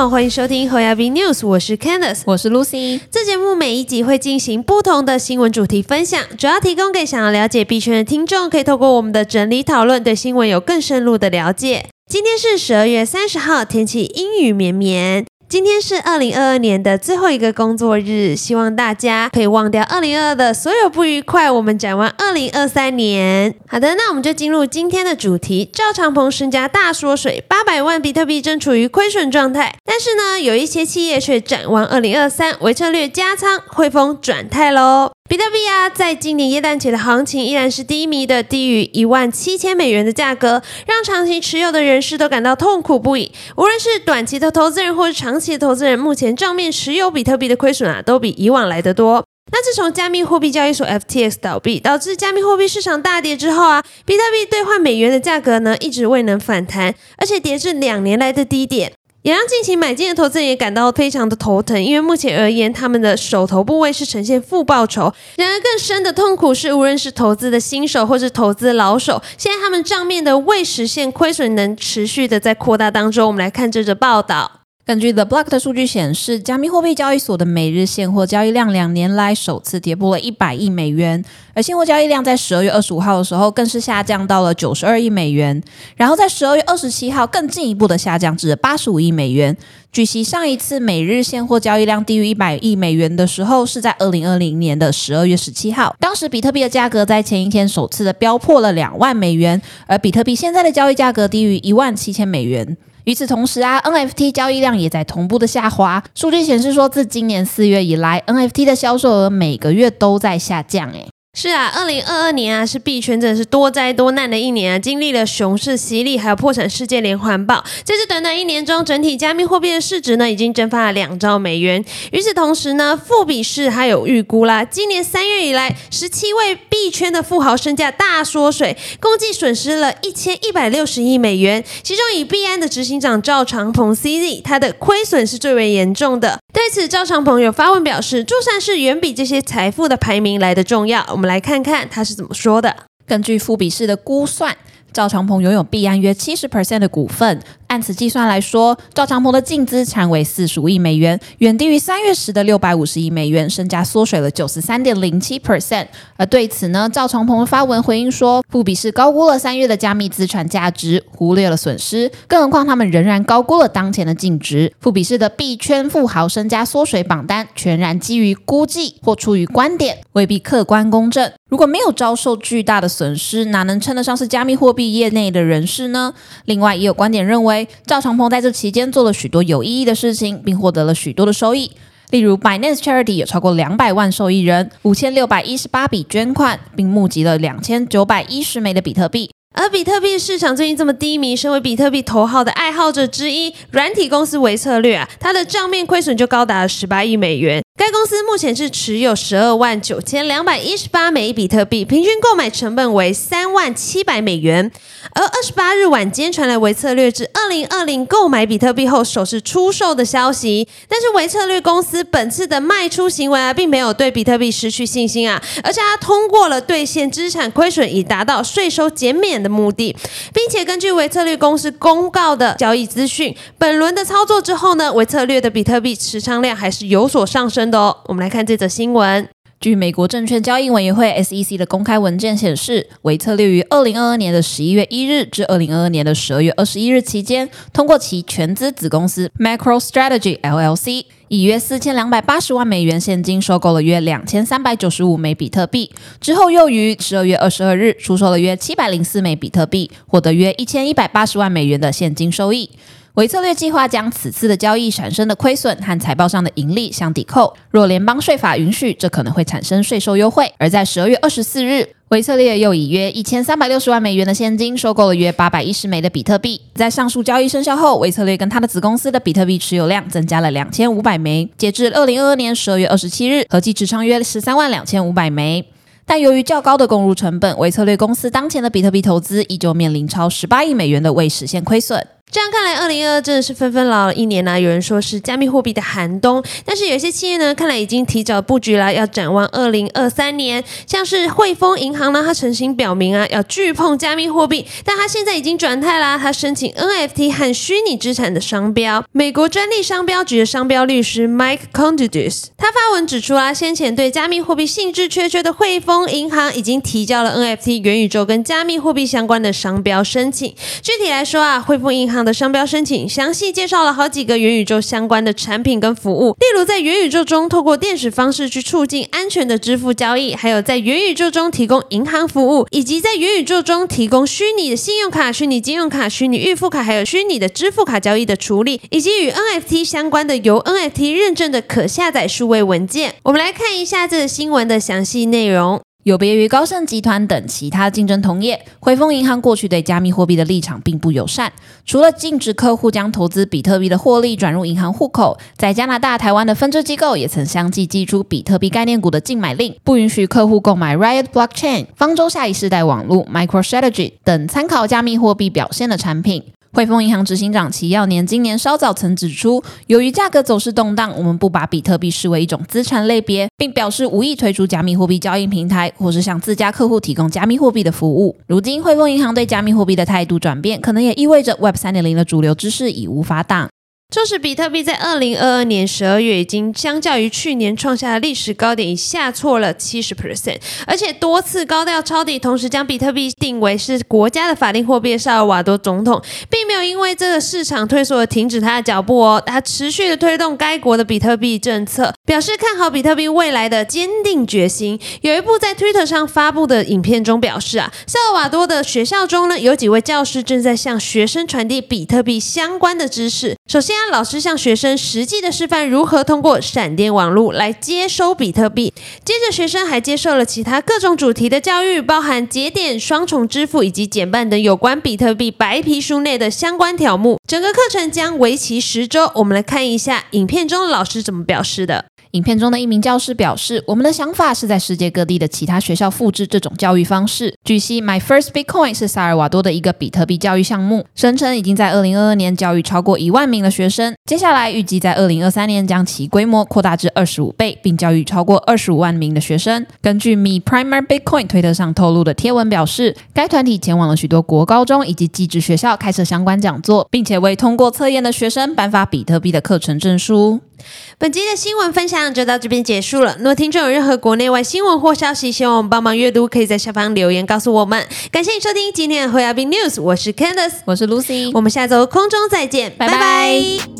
好，欢迎收听侯亚斌 News，我是 Candice，我是 Lucy。这节目每一集会进行不同的新闻主题分享，主要提供给想要了解币圈的听众，可以透过我们的整理讨论，对新闻有更深入的了解。今天是十二月三十号，天气阴雨绵绵。今天是二零二二年的最后一个工作日，希望大家可以忘掉二零二二的所有不愉快，我们展望二零二三年。好的，那我们就进入今天的主题。赵长鹏身家大缩水，八百万比特币正处于亏损状态，但是呢，有一些企业却展望二零二三，为策略加仓，汇丰转态喽。比特币啊，在今年耶诞节的行情依然是低迷的，低于一万七千美元的价格，让长期持有的人士都感到痛苦不已。无论是短期的投资人或是长期的投资人，目前账面持有比特币的亏损啊，都比以往来得多。那自从加密货币交易所 FTX 倒闭，导致加密货币市场大跌之后啊，比特币兑换美元的价格呢，一直未能反弹，而且跌至两年来的低点。也让近期买进的投资人也感到非常的头疼，因为目前而言，他们的手头部位是呈现负报酬。然而，更深的痛苦是，无论是投资的新手或是投资老手，现在他们账面的未实现亏损能持续的在扩大当中。我们来看这则报道。根据 The Block 的数据显示，加密货币交易所的每日现货交易量两年来首次跌破了一百亿美元，而现货交易量在十二月二十五号的时候更是下降到了九十二亿美元，然后在十二月二十七号更进一步的下降至八十五亿美元。据悉，上一次每日现货交易量低于一百亿美元的时候是在二零二零年的十二月十七号，当时比特币的价格在前一天首次的飙破了两万美元，而比特币现在的交易价格低于一万七千美元。与此同时啊，NFT 交易量也在同步的下滑。数据显示说，自今年四月以来，NFT 的销售额每个月都在下降。诶，是啊，二零二二年啊，是币圈真的是多灾多难的一年啊，经历了熊市洗礼，还有破产事件连环爆。在这短短一年中，整体加密货币的市值呢，已经蒸发了两兆美元。与此同时呢，富比士还有预估啦，今年三月以来，十七位币圈的富豪身价大缩水，共计损失了一千一百六十亿美元。其中以币安的执行长赵长鹏 CZ，他的亏损是最为严重的。对此，赵长鹏有发文表示，做善事远比这些财富的排名来的重要。我们来看看他是怎么说的。根据富比式的估算。赵长鹏拥有币安约七十 percent 的股份，按此计算来说，赵长鹏的净资产为四十五亿美元，远低于三月时的六百五十亿美元，身价缩水了九十三点零七 percent。而对此呢，赵长鹏发文回应说，富比士高估了三月的加密资产价值，忽略了损失，更何况他们仍然高估了当前的净值。富比士的币圈富豪身家缩水榜单，全然基于估计或出于观点，未必客观公正。如果没有遭受巨大的损失，哪能称得上是加密货币业内的人士呢？另外，也有观点认为，赵长鹏在这期间做了许多有意义的事情，并获得了许多的收益。例如，Binance Charity 有超过两百万受益人，五千六百一十八笔捐款，并募集了两千九百一十枚的比特币。而比特币市场最近这么低迷，身为比特币头号的爱好者之一，软体公司维策略啊，它的账面亏损就高达了十八亿美元。该公司目前是持有十二万九千两百一十八枚比特币，平均购买成本为三万七百美元。而二十八日晚间传来维策略至二零二零购买比特币后首次出售的消息，但是维策略公司本次的卖出行为啊，并没有对比特币失去信心啊，而且它通过了兑现资产亏损，以达到税收减免的目的，并且根据维策略公司公告的交易资讯，本轮的操作之后呢，维策略的比特币持仓量还是有所上升。的，我们来看这则新闻。据美国证券交易委员会 SEC 的公开文件显示，维策略于二零二二年的十一月一日至二零二二年的十二月二十一日期间，通过其全资子公司 Macro Strategy LLC，以约四千两百八十万美元现金收购了约两千三百九十五枚比特币，之后又于十二月二十二日出售了约七百零四枚比特币，获得约一千一百八十万美元的现金收益。维策略计划将此次的交易产生的亏损和财报上的盈利相抵扣。若联邦税法允许，这可能会产生税收优惠。而在十二月二十四日，维策略又以约一千三百六十万美元的现金收购了约八百一十枚的比特币。在上述交易生效后，维策略跟他的子公司的比特币持有量增加了两千五百枚。截至二零二二年十二月二十七日，合计持仓约十三万两千五百枚。但由于较高的购入成本，维策略公司当前的比特币投资依旧面临超十八亿美元的未实现亏损。这样看来，二零二二真的是纷纷老了一年呐、有人说是加密货币的寒冬，但是有些企业呢，看来已经提早布局啦，要展望二零二三年。像是汇丰银行呢，它诚心表明啊，要拒碰加密货币，但它现在已经转态啦，它申请 NFT 和虚拟资产的商标。美国专利商标局的商标律师 Mike Condudus，他发文指出啊，先前对加密货币兴致缺缺的汇丰银行已经提交了 NFT 元宇宙跟加密货币相关的商标申请。具体来说啊，汇丰银行的商标申请详细介绍了好几个元宇宙相关的产品跟服务，例如在元宇宙中透过电子方式去促进安全的支付交易，还有在元宇宙中提供银行服务，以及在元宇宙中提供虚拟的信用卡、虚拟金用卡、虚拟预付卡，还有虚拟的支付卡交易的处理，以及与 NFT 相关的由 NFT 认证的可下载数位文件。我们来看一下这个新闻的详细内容。有别于高盛集团等其他竞争同业，汇丰银行过去对加密货币的立场并不友善。除了禁止客户将投资比特币的获利转入银行户口，在加拿大、台湾的分支机构也曾相继寄出比特币概念股的禁买令，不允许客户购买 Riot Blockchain、方舟下一世代网络、MicroStrategy 等参考加密货币表现的产品。汇丰银行执行长齐耀年今年稍早曾指出，由于价格走势动荡，我们不把比特币视为一种资产类别，并表示无意推出加密货币交易平台，或是向自家客户提供加密货币的服务。如今，汇丰银行对加密货币的态度转变，可能也意味着 Web 三点零的主流知识已无法挡。就是比特币在二零二二年十二月已经相较于去年创下的历史高点，已下挫了七十 percent，而且多次高调抄底，同时将比特币定为是国家的法定货币萨尔瓦多总统，并没有因为这个市场退缩而停止他的脚步哦，他持续的推动该国的比特币政策，表示看好比特币未来的坚定决心。有一部在 Twitter 上发布的影片中表示啊，萨尔瓦多的学校中呢，有几位教师正在向学生传递比特币相关的知识。首先老师向学生实际的示范如何通过闪电网络来接收比特币。接着，学生还接受了其他各种主题的教育，包含节点、双重支付以及减半等有关比特币白皮书内的相关条目。整个课程将为期十周。我们来看一下影片中老师怎么表示的。影片中的一名教师表示：“我们的想法是在世界各地的其他学校复制这种教育方式。”据悉，My First Bitcoin 是萨尔瓦多的一个比特币教育项目，声称已经在2022年教育超过一万名的学生。接下来预计在2023年将其规模扩大至25倍，并教育超过25万名的学生。根据 Me Primer Bitcoin 推特上透露的贴文表示，该团体前往了许多国高中以及寄职学校开设相关讲座，并且为通过测验的学生颁发比特币的课程证书。本集的新闻分享就到这边结束了。如果听众有任何国内外新闻或消息，希望我们帮忙阅读，可以在下方留言告诉我们。感谢你收听今天的会亚宾 News，我是 Candice，我是 Lucy，我们下周空中再见，拜拜拜拜